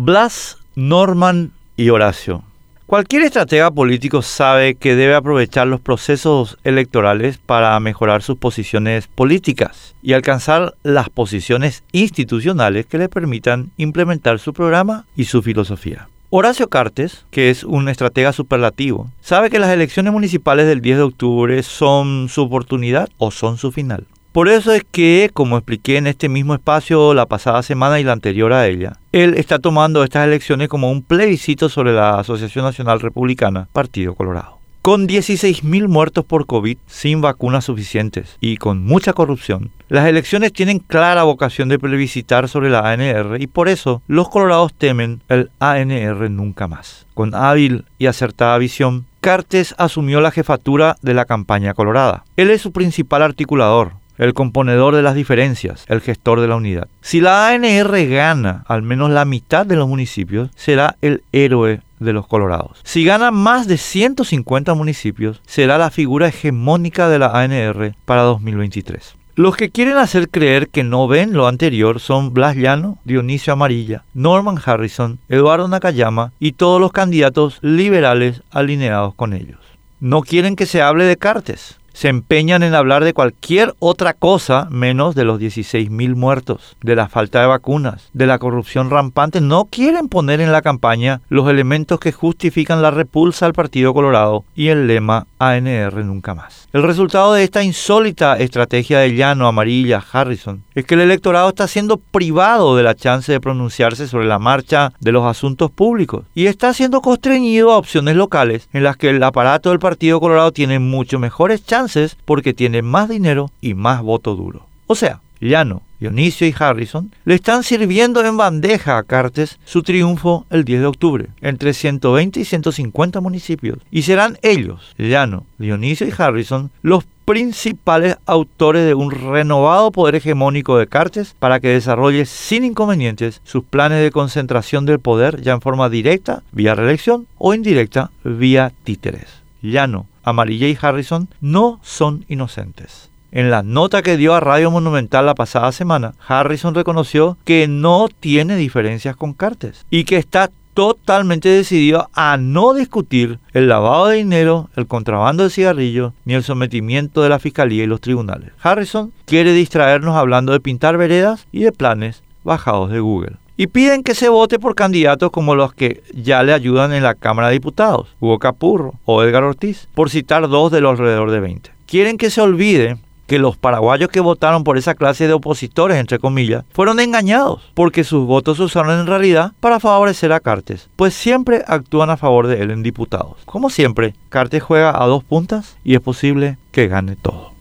Blas, Norman y Horacio. Cualquier estratega político sabe que debe aprovechar los procesos electorales para mejorar sus posiciones políticas y alcanzar las posiciones institucionales que le permitan implementar su programa y su filosofía. Horacio Cartes, que es un estratega superlativo, sabe que las elecciones municipales del 10 de octubre son su oportunidad o son su final. Por eso es que, como expliqué en este mismo espacio la pasada semana y la anterior a ella, él está tomando estas elecciones como un plebiscito sobre la Asociación Nacional Republicana, Partido Colorado. Con 16.000 muertos por COVID sin vacunas suficientes y con mucha corrupción, las elecciones tienen clara vocación de plebiscitar sobre la ANR y por eso los colorados temen el ANR nunca más. Con hábil y acertada visión, Cartes asumió la jefatura de la campaña colorada. Él es su principal articulador, el componedor de las diferencias, el gestor de la unidad. Si la ANR gana al menos la mitad de los municipios, será el héroe de los colorados. Si gana más de 150 municipios, será la figura hegemónica de la ANR para 2023. Los que quieren hacer creer que no ven lo anterior son Blas Llano, Dionisio Amarilla, Norman Harrison, Eduardo Nakayama y todos los candidatos liberales alineados con ellos. No quieren que se hable de Cartes, se empeñan en hablar de cualquier otra cosa menos de los 16.000 muertos, de la falta de vacunas, de la corrupción rampante. No quieren poner en la campaña los elementos que justifican la repulsa al Partido Colorado y el lema ANR nunca más. El resultado de esta insólita estrategia de Llano, Amarilla, Harrison, es que el electorado está siendo privado de la chance de pronunciarse sobre la marcha de los asuntos públicos y está siendo constreñido a opciones locales en las que el aparato del Partido Colorado tiene mucho mejores chances porque tiene más dinero y más voto duro. O sea, Llano, Dionisio y Harrison le están sirviendo en bandeja a Cartes su triunfo el 10 de octubre, entre 120 y 150 municipios. Y serán ellos, Llano, Dionisio y Harrison, los principales autores de un renovado poder hegemónico de Cartes para que desarrolle sin inconvenientes sus planes de concentración del poder ya en forma directa, vía reelección, o indirecta, vía títeres. Llano, Amarilla y Harrison no son inocentes. En la nota que dio a Radio Monumental la pasada semana, Harrison reconoció que no tiene diferencias con Cartes y que está totalmente decidido a no discutir el lavado de dinero, el contrabando de cigarrillos, ni el sometimiento de la fiscalía y los tribunales. Harrison quiere distraernos hablando de pintar veredas y de planes bajados de Google. Y piden que se vote por candidatos como los que ya le ayudan en la Cámara de Diputados, Hugo Capurro o Edgar Ortiz, por citar dos de los alrededor de 20. Quieren que se olvide que los paraguayos que votaron por esa clase de opositores, entre comillas, fueron engañados, porque sus votos se usaron en realidad para favorecer a Cartes, pues siempre actúan a favor de él en diputados. Como siempre, Cartes juega a dos puntas y es posible que gane todo.